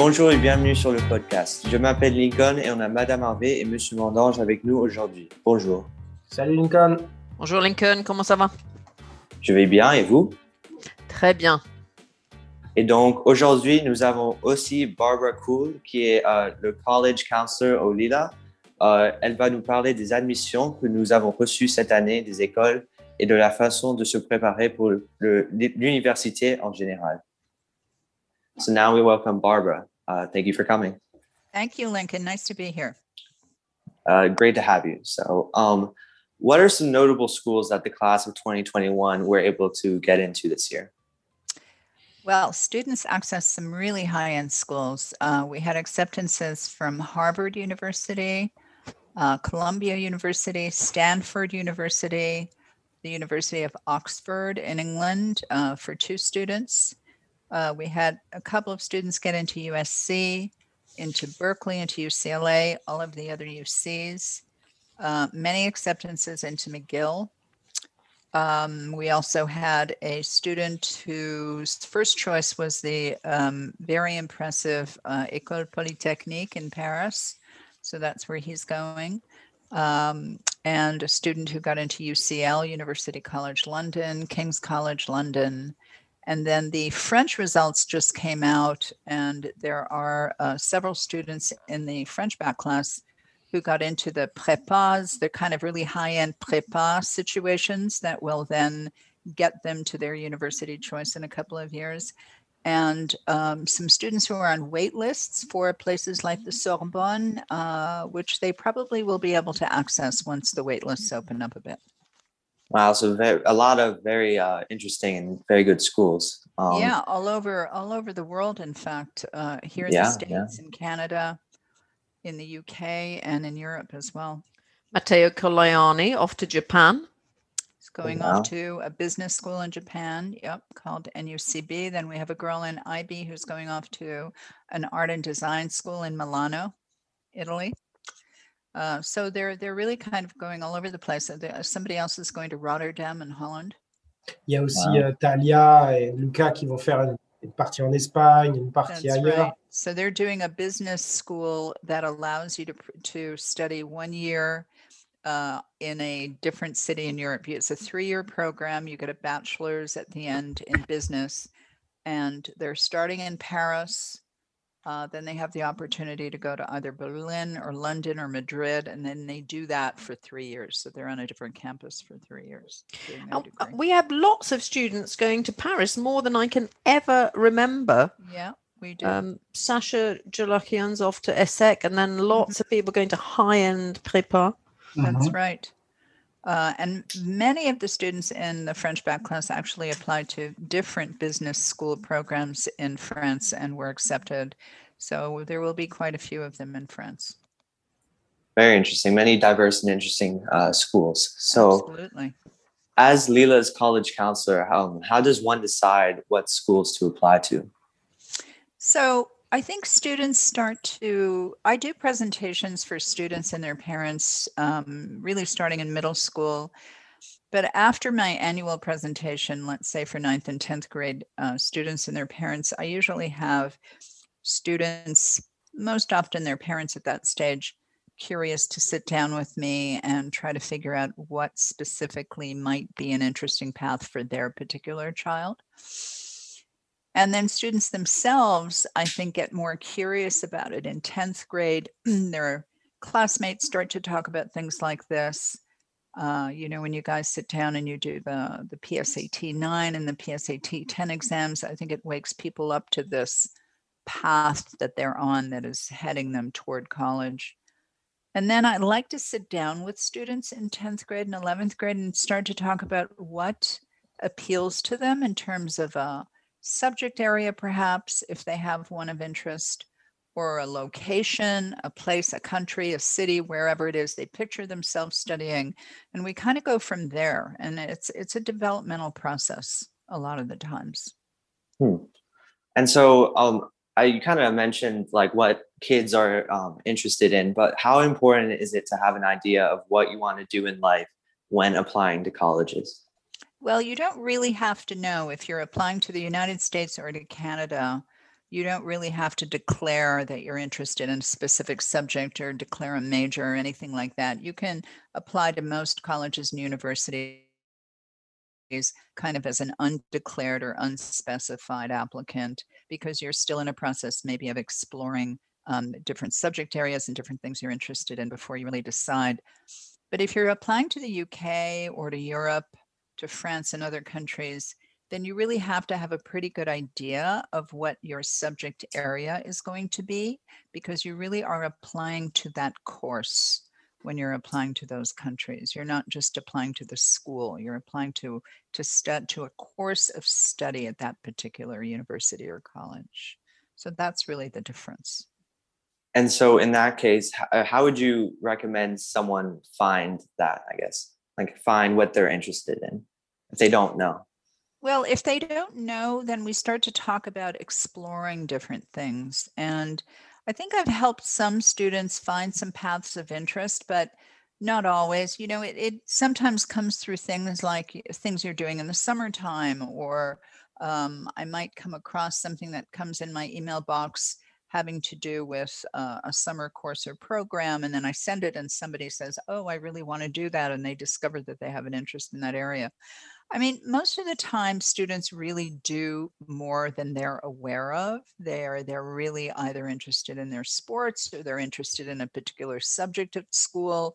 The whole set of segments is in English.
Bonjour et bienvenue sur le podcast. Je m'appelle Lincoln et on a Madame Harvey et Monsieur Mandange avec nous aujourd'hui. Bonjour. Salut Lincoln. Bonjour Lincoln, comment ça va? Je vais bien et vous? Très bien. Et donc aujourd'hui, nous avons aussi Barbara Cool qui est euh, le College Counselor au Lila. Euh, elle va nous parler des admissions que nous avons reçues cette année des écoles et de la façon de se préparer pour l'université en général. So now we welcome Barbara. Uh, thank you for coming. Thank you, Lincoln. Nice to be here. Uh, great to have you. So, um, what are some notable schools that the class of 2021 were able to get into this year? Well, students access some really high end schools. Uh, we had acceptances from Harvard University, uh, Columbia University, Stanford University, the University of Oxford in England uh, for two students. Uh, we had a couple of students get into USC, into Berkeley, into UCLA, all of the other UCs, uh, many acceptances into McGill. Um, we also had a student whose first choice was the um, very impressive uh, École Polytechnique in Paris. So that's where he's going. Um, and a student who got into UCL, University College London, King's College London, and then the French results just came out, and there are uh, several students in the French bac class who got into the prépas, the kind of really high end prépa situations that will then get them to their university choice in a couple of years. And um, some students who are on wait lists for places like the Sorbonne, uh, which they probably will be able to access once the wait lists open up a bit. Wow, so very, a lot of very uh, interesting and very good schools. Um, yeah, all over all over the world. In fact, uh, here in yeah, the states, yeah. in Canada, in the UK, and in Europe as well. Matteo Colaoni off to Japan. He's going wow. off to a business school in Japan. Yep, called NUCB. Then we have a girl in IB who's going off to an art and design school in Milano, Italy. Uh, so they're they're really kind of going all over the place. Somebody else is going to Rotterdam in Holland. Il y a aussi wow. uh, Talia et Luca qui vont faire une partie en Espagne, une partie That's ailleurs. Right. So they're doing a business school that allows you to to study one year uh, in a different city in Europe. It's a three-year program. You get a bachelor's at the end in business, and they're starting in Paris uh, then they have the opportunity to go to either Berlin or London or Madrid, and then they do that for three years. So they're on a different campus for three years. Uh, we have lots of students going to Paris, more than I can ever remember. Yeah, we do. Um, Sasha Jalakian's off to ESSEC, and then lots mm-hmm. of people going to high end prépa. That's mm-hmm. right. Uh, and many of the students in the French bac class actually applied to different business school programs in France and were accepted. So there will be quite a few of them in France. Very interesting. Many diverse and interesting uh, schools. So, Absolutely. as Lila's college counselor, um, how does one decide what schools to apply to? So, I think students start to, I do presentations for students and their parents, um, really starting in middle school. But after my annual presentation, let's say for ninth and 10th grade uh, students and their parents, I usually have students, most often their parents at that stage, curious to sit down with me and try to figure out what specifically might be an interesting path for their particular child. And then students themselves, I think, get more curious about it. In 10th grade, their classmates start to talk about things like this. Uh, you know, when you guys sit down and you do the, the PSAT 9 and the PSAT 10 exams, I think it wakes people up to this path that they're on that is heading them toward college. And then I like to sit down with students in 10th grade and 11th grade and start to talk about what appeals to them in terms of a subject area, perhaps, if they have one of interest, or a location, a place, a country, a city, wherever it is they picture themselves studying. And we kind of go from there. And it's it's a developmental process a lot of the times. Hmm. And so um, I you kind of mentioned like what kids are um, interested in, but how important is it to have an idea of what you want to do in life when applying to colleges? Well, you don't really have to know if you're applying to the United States or to Canada. you don't really have to declare that you're interested in a specific subject or declare a major or anything like that. You can apply to most colleges and universities kind of as an undeclared or unspecified applicant because you're still in a process maybe of exploring um, different subject areas and different things you're interested in before you really decide. But if you're applying to the UK or to Europe, to France and other countries, then you really have to have a pretty good idea of what your subject area is going to be because you really are applying to that course when you're applying to those countries. You're not just applying to the school, you're applying to to stud to a course of study at that particular university or college. So that's really the difference. And so in that case, uh, how would you recommend someone find that, I guess? Like find what they're interested in if they don't know? Well, if they don't know, then we start to talk about exploring different things. And I think I've helped some students find some paths of interest, but not always. You know, it, it sometimes comes through things like things you're doing in the summertime, or um, I might come across something that comes in my email box having to do with uh, a summer course or program. And then I send it, and somebody says, Oh, I really want to do that. And they discover that they have an interest in that area. I mean, most of the time, students really do more than they're aware of. They're they're really either interested in their sports or they're interested in a particular subject at school.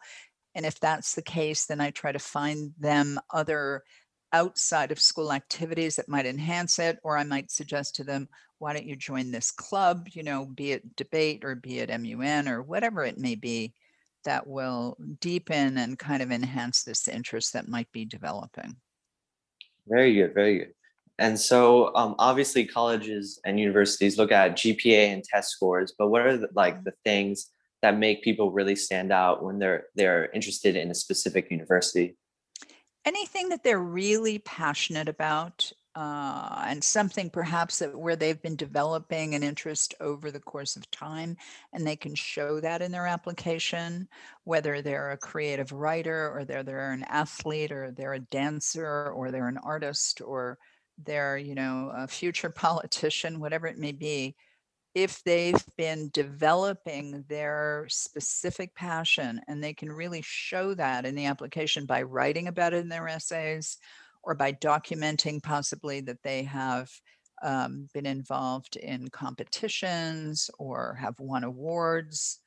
And if that's the case, then I try to find them other outside of school activities that might enhance it, or I might suggest to them, why don't you join this club? You know, be it debate or be it MUN or whatever it may be, that will deepen and kind of enhance this interest that might be developing. Very good, very good. And so, um, obviously, colleges and universities look at GPA and test scores, but what are the, like mm-hmm. the things that make people really stand out when they're they're interested in a specific university? Anything that they're really passionate about, uh, and something perhaps that where they've been developing an interest over the course of time, and they can show that in their application, whether they're a creative writer or they're they're an athlete or they're a dancer or they're an artist or they're you know a future politician, whatever it may be. If they've been developing their specific passion and they can really show that in the application by writing about it in their essays or by documenting possibly that they have um, been involved in competitions or have won awards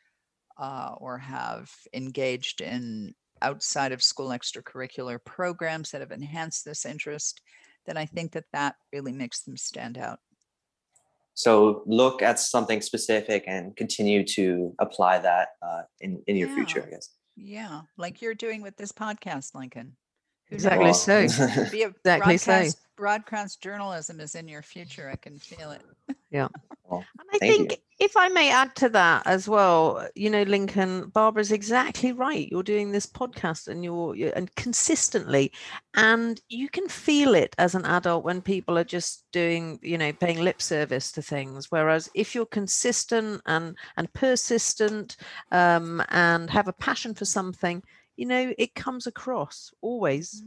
uh, or have engaged in outside of school extracurricular programs that have enhanced this interest, then I think that that really makes them stand out. So look at something specific and continue to apply that uh, in in your yeah. future, I guess. Yeah, like you're doing with this podcast, Lincoln. Exactly so. Be a exactly broadcast, so. Broadcast journalism is in your future. I can feel it. Yeah. Well, and I think you. if I may add to that as well, you know, Lincoln, Barbara's exactly right. You're doing this podcast and you're, you're and consistently, and you can feel it as an adult when people are just doing, you know, paying lip service to things. Whereas if you're consistent and and persistent um, and have a passion for something, you know, it comes across always.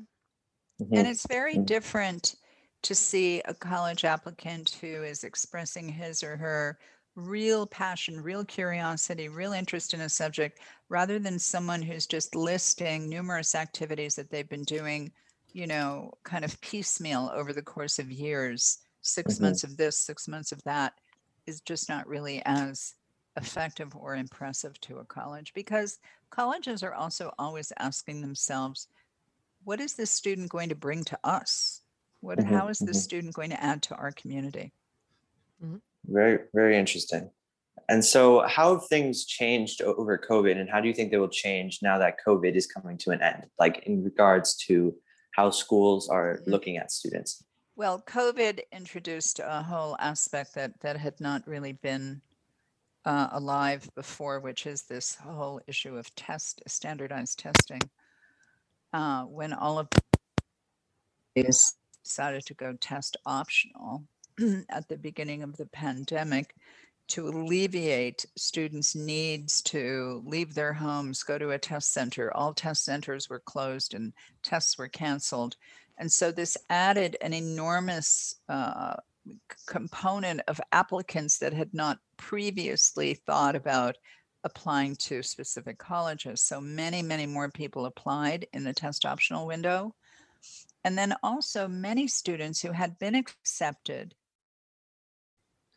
Mm-hmm. And it's very mm-hmm. different to see a college applicant who is expressing his or her real passion, real curiosity, real interest in a subject, rather than someone who's just listing numerous activities that they've been doing, you know, kind of piecemeal over the course of years. 6 mm-hmm. months of this, six months of that is just not really as effective or impressive to a college because colleges are also always asking themselves what is this student going to bring to us? What mm-hmm, how is this mm-hmm. student going to add to our community? Mm-hmm. very very interesting. And so how have things changed over covid and how do you think they will change now that covid is coming to an end like in regards to how schools are looking at students? Well covid introduced a whole aspect that that had not really been uh, alive before, which is this whole issue of test standardized testing. Uh, when all of these decided to go test optional at the beginning of the pandemic to alleviate students' needs to leave their homes, go to a test center. All test centers were closed and tests were canceled. And so this added an enormous uh, component of applicants that had not previously thought about applying to specific colleges. So many, many more people applied in the test optional window. And then also many students who had been accepted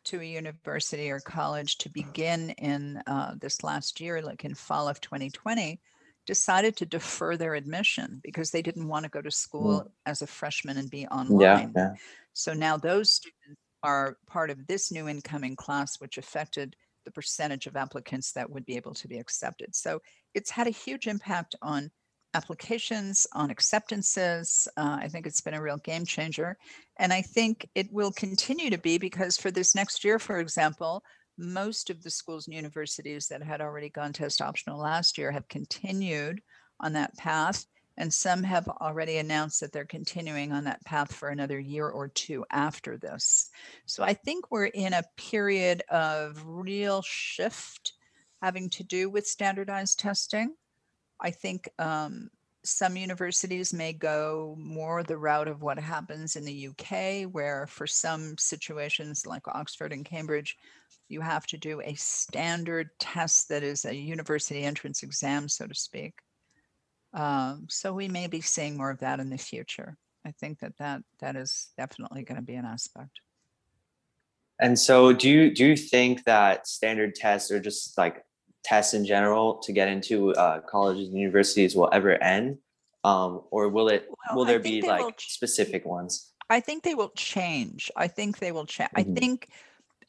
to a university or college to begin in uh, this last year, like in fall of 2020, decided to defer their admission because they didn't want to go to school mm. as a freshman and be online. Yeah, yeah. So now those students are part of this new incoming class, which affected the percentage of applicants that would be able to be accepted. So it's had a huge impact on applications, on acceptances. Uh, I think it's been a real game changer. And I think it will continue to be because for this next year, for example, most of the schools and universities that had already gone test optional last year have continued on that path. And some have already announced that they're continuing on that path for another year or two after this. So I think we're in a period of real shift having to do with standardized testing. I think um, some universities may go more the route of what happens in the UK, where for some situations like Oxford and Cambridge, you have to do a standard test that is a university entrance exam, so to speak. Um, so we may be seeing more of that in the future. I think that that, that is definitely going to be an aspect. And so, do you do you think that standard tests or just like tests in general to get into uh, colleges and universities will ever end, um, or will it? Well, will there be like ch- specific ones? I think they will change. I think they will change. Mm-hmm. I think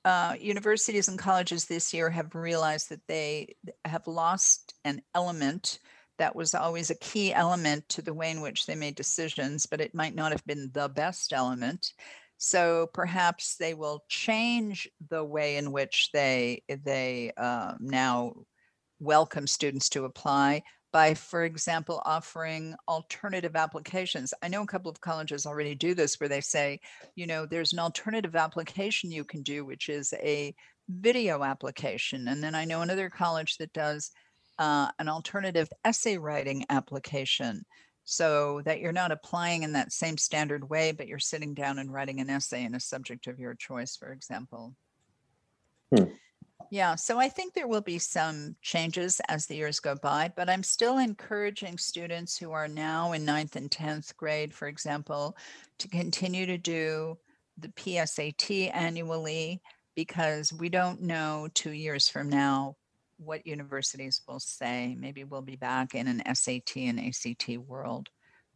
uh, universities and colleges this year have realized that they have lost an element that was always a key element to the way in which they made decisions, but it might not have been the best element. So perhaps they will change the way in which they they uh, now welcome students to apply by, for example, offering alternative applications. I know a couple of colleges already do this where they say, you know, there's an alternative application you can do, which is a video application. And then I know another college that does uh, an alternative essay writing application so that you're not applying in that same standard way, but you're sitting down and writing an essay in a subject of your choice, for example. Hmm. Yeah, so I think there will be some changes as the years go by, but I'm still encouraging students who are now in ninth and 10th grade, for example, to continue to do the PSAT annually because we don't know two years from now what universities will say. Maybe we'll be back in an SAT and ACT world.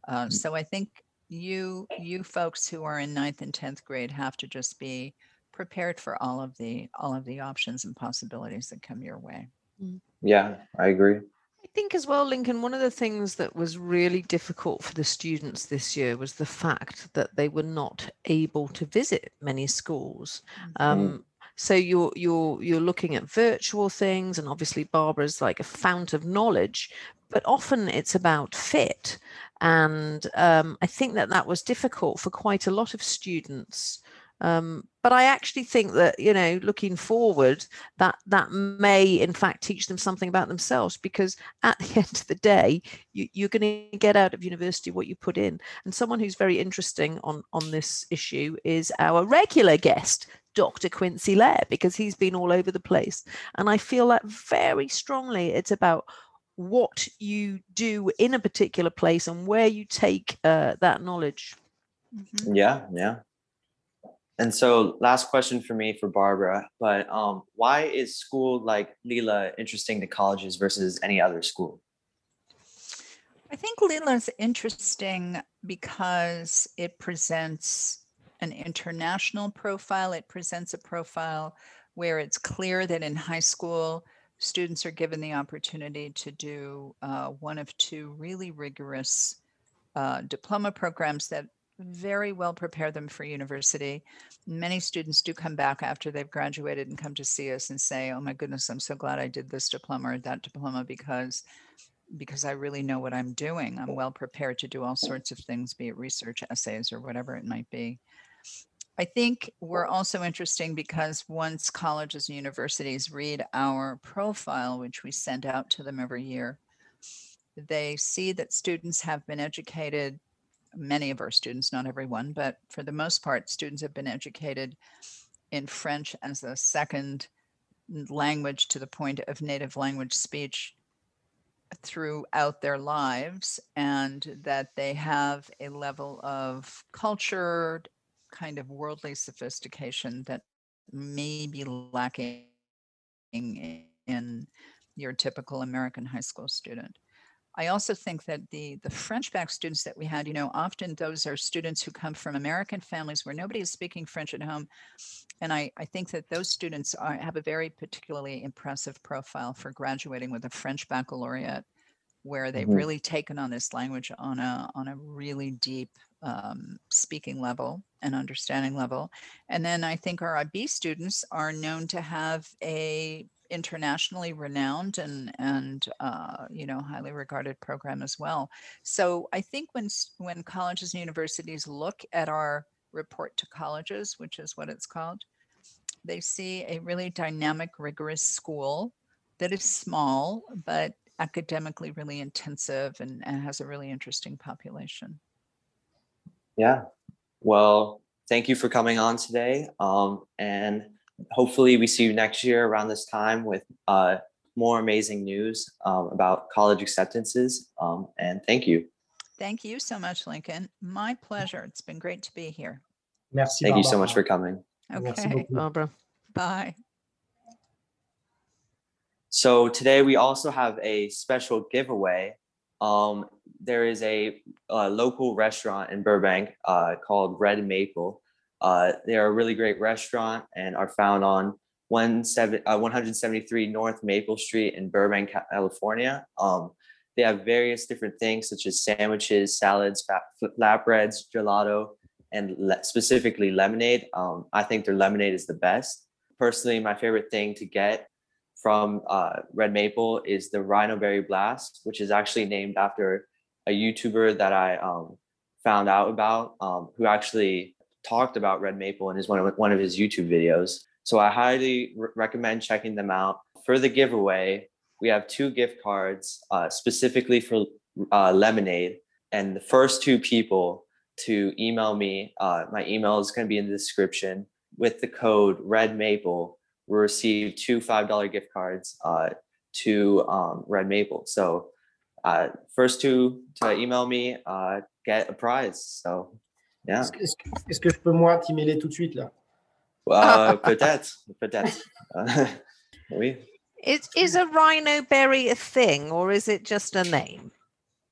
Uh, mm. so I think you you folks who are in ninth and tenth grade have to just be prepared for all of the all of the options and possibilities that come your way. Mm. Yeah, I agree. I think as well, Lincoln, one of the things that was really difficult for the students this year was the fact that they were not able to visit many schools. Mm. Um, so you're you're you're looking at virtual things and obviously barbara's like a fount of knowledge but often it's about fit. And um, i think that that was difficult for quite a lot of students um, but I actually think that you know, looking forward, that that may in fact teach them something about themselves because at the end of the day, you, you're going to get out of university what you put in. And someone who's very interesting on on this issue is our regular guest, Dr. Quincy Lair, because he's been all over the place. And I feel that very strongly. It's about what you do in a particular place and where you take uh, that knowledge. Mm-hmm. Yeah, yeah. And so, last question for me for Barbara, but um, why is school like Lila interesting to colleges versus any other school? I think Lila is interesting because it presents an international profile. It presents a profile where it's clear that in high school, students are given the opportunity to do uh, one of two really rigorous uh, diploma programs that very well prepare them for university. Many students do come back after they've graduated and come to see us and say, "Oh my goodness, I'm so glad I did this diploma or that diploma because because I really know what I'm doing. I'm well prepared to do all sorts of things, be it research essays or whatever it might be." I think we're also interesting because once colleges and universities read our profile, which we send out to them every year, they see that students have been educated many of our students, not everyone, but for the most part, students have been educated in French as a second language to the point of native language speech throughout their lives and that they have a level of culture kind of worldly sophistication that may be lacking in your typical American high school student. I also think that the the French bac students that we had, you know, often those are students who come from American families where nobody is speaking French at home. And I, I think that those students are, have a very particularly impressive profile for graduating with a French baccalaureate, where they've mm-hmm. really taken on this language on a on a really deep um, speaking level and understanding level. And then I think our IB students are known to have a internationally renowned and and uh, you know highly regarded program as well. So I think when when colleges and universities look at our report to colleges, which is what it's called, they see a really dynamic, rigorous school that is small but academically really intensive and, and has a really interesting population. Yeah. Well, thank you for coming on today. Um, and hopefully we see you next year around this time with uh, more amazing news um, about college acceptances. Um, and thank you. Thank you so much, Lincoln. My pleasure. It's been great to be here. Merci, thank Barbara. you so much for coming. Okay. Barbara. Bye. So today we also have a special giveaway. Um, there is a, a, local restaurant in Burbank uh, called Red Maple uh, they are a really great restaurant and are found on 173 uh, North Maple Street in Burbank, California. Um, they have various different things such as sandwiches, salads, flatbreads, gelato, and le- specifically lemonade. Um, I think their lemonade is the best. Personally, my favorite thing to get from uh, Red Maple is the Rhino Berry Blast, which is actually named after a YouTuber that I um, found out about, um, who actually talked about Red Maple in his one of, one of his YouTube videos. So I highly re- recommend checking them out. For the giveaway, we have two gift cards uh, specifically for uh, lemonade, and the first two people to email me, uh, my email is going to be in the description with the code Red Maple will receive two five dollar gift cards uh, to um, Red Maple. So uh, first two to email me uh, get a prize. So Yeah. Est-ce, est-ce, est-ce, que je peux moi t'emailer tout de suite là uh, Peut-être, peut-être. oui. Is, is a rhino berry a thing or is it just a name?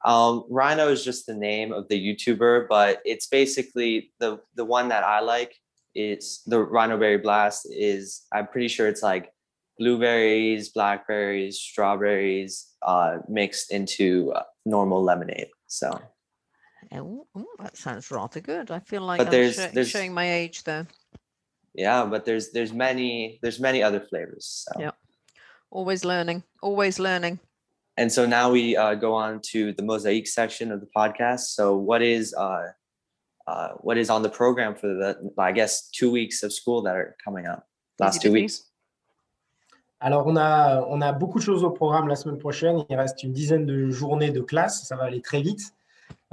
Um, rhino is just the name of the YouTuber, but it's basically the the one that I like. It's the Rhino Berry Blast. Is I'm pretty sure it's like blueberries, blackberries, strawberries uh, mixed into normal lemonade. So Oh, oh, that sounds rather good. I feel like but I'm there's, sh- there's, showing my age there. Yeah, but there's there's many there's many other flavors. So. Yeah, always learning, always learning. And so now we uh, go on to the mosaic section of the podcast. So what is uh, uh, what is on the program for the I guess two weeks of school that are coming up? Last two weeks. Alors, on a, on a beaucoup de choses au programme la semaine prochaine. Il reste une dizaine de journées de classe. Ça va aller très vite.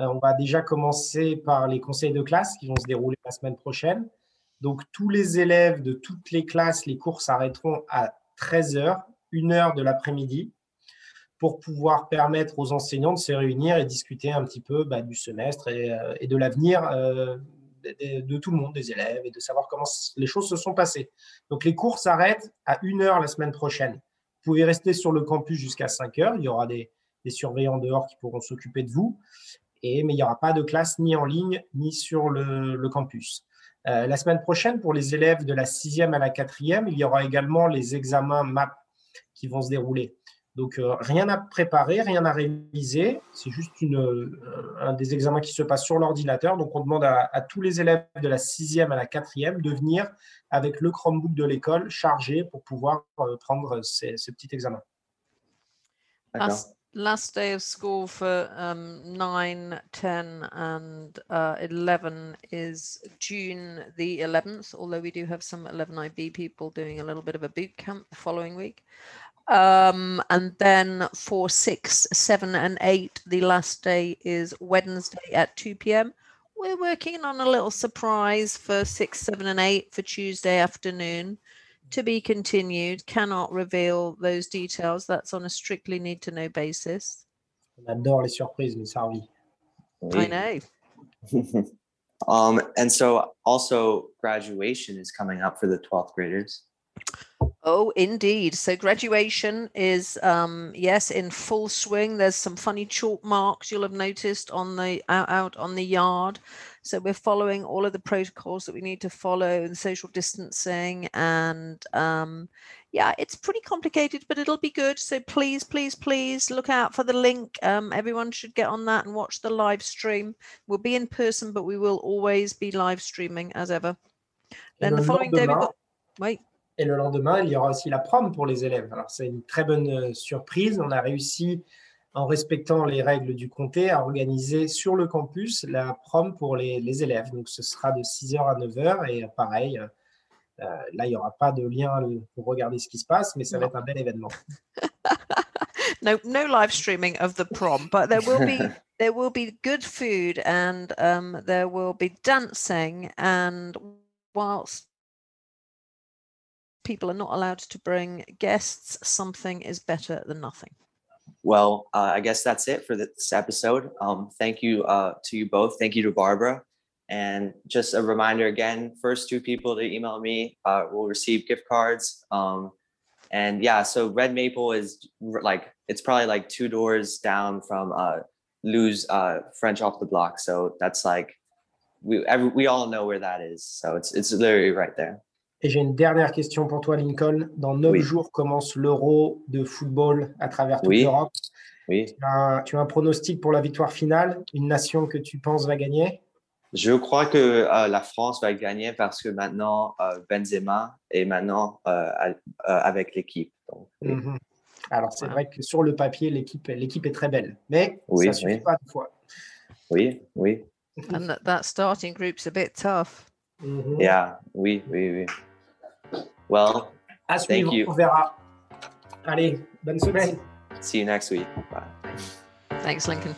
Euh, on va déjà commencer par les conseils de classe qui vont se dérouler la semaine prochaine. Donc, tous les élèves de toutes les classes, les cours s'arrêteront à 13h, 1 heure de l'après-midi, pour pouvoir permettre aux enseignants de se réunir et discuter un petit peu bah, du semestre et, euh, de l'avenir euh, de, tout le monde, des élèves, et de savoir comment les choses se sont passées. Donc, les cours s'arrêtent à 1 heure la semaine prochaine. Vous pouvez rester sur le campus jusqu'à 5 heures. Il y aura des surveillants dehors qui pourront s'occuper de vous mais il n'y aura pas de classe ni en ligne ni sur le, campus. Euh, la semaine prochaine, pour les élèves de la sixième à la quatrième, il y aura également les examens MAP qui vont se dérouler. Donc, euh, rien à préparer, rien à réviser. C'est juste euh, un des examens qui se passe sur l'ordinateur. Donc, on demande à, tous les élèves de la sixième à la quatrième de venir avec le Chromebook de l'école chargé pour pouvoir prendre ces, ces petits examens. D'accord last day of school for um, 9, 10, and uh, 11 is June the 11th, although we do have some 11IB people doing a little bit of a boot camp the following week. Um, and then for six, seven, and eight, the last day is Wednesday at 2 p.m. We're working on a little surprise for six, seven, and eight for Tuesday afternoon to be continued. Cannot reveal those details. That's on a strictly need to know basis. On adore les surprises, Miss Harvey. I know. um, and so also graduation is coming up for the 12th graders. Oh, indeed. So graduation is um yes in full swing. There's some funny chalk marks you'll have noticed on the out, out on the yard. So we're following all of the protocols that we need to follow and social distancing and um yeah, it's pretty complicated, but it'll be good. So please, please, please look out for the link. Um, everyone should get on that and watch the live stream. We'll be in person, but we will always be live streaming as ever. Then the following day, we've got... wait. Et le lendemain, il y aura aussi la prom pour les élèves. Alors, c'est une très bonne euh, surprise. On a réussi, en respectant les règles du comté, à organiser sur le campus la prom pour les, les élèves. Donc, ce sera de 6h à 9h. Et pareil, euh, là, il n'y aura pas de lien pour regarder ce qui se passe, mais ça va être un bel événement. no, no live streaming of the prom, but there will be there will be good food and um, there will be dancing. And whilst people are not allowed to bring guests, something is better than nothing. Well, uh, I guess that's it for this episode. Um, thank you uh, to you both. Thank you to Barbara. And just a reminder again, first two people to email me uh, will receive gift cards. Um, and yeah, so Red Maple is like, it's probably like two doors down from uh, Lou's uh, French off the block. So that's like, we, every, we all know where that is. So it's, it's literally right there. Et j'ai une dernière question pour toi, Lincoln. Dans neuf Oui. jours commence l'Euro de football à travers toute Oui. l'Europe. Oui. Tu as, tu as un pronostic pour la victoire finale? Une nation que tu penses va gagner? Je crois que euh, la France va gagner parce que maintenant euh, Benzema est maintenant euh, euh, avec l'équipe. Mhm. Alors, c'est vrai que sur le papier, l'équipe l'équipe est très belle. Mais Oui, ça ne suffit oui. pas des fois. oui, oui, And that, that starting group's a bit tough. Mhm. yeah, oui, oui, oui. Well, À suivre, you. on verra. Allez, bonne semaine. see you next week. Bye. Thanks, Lincoln.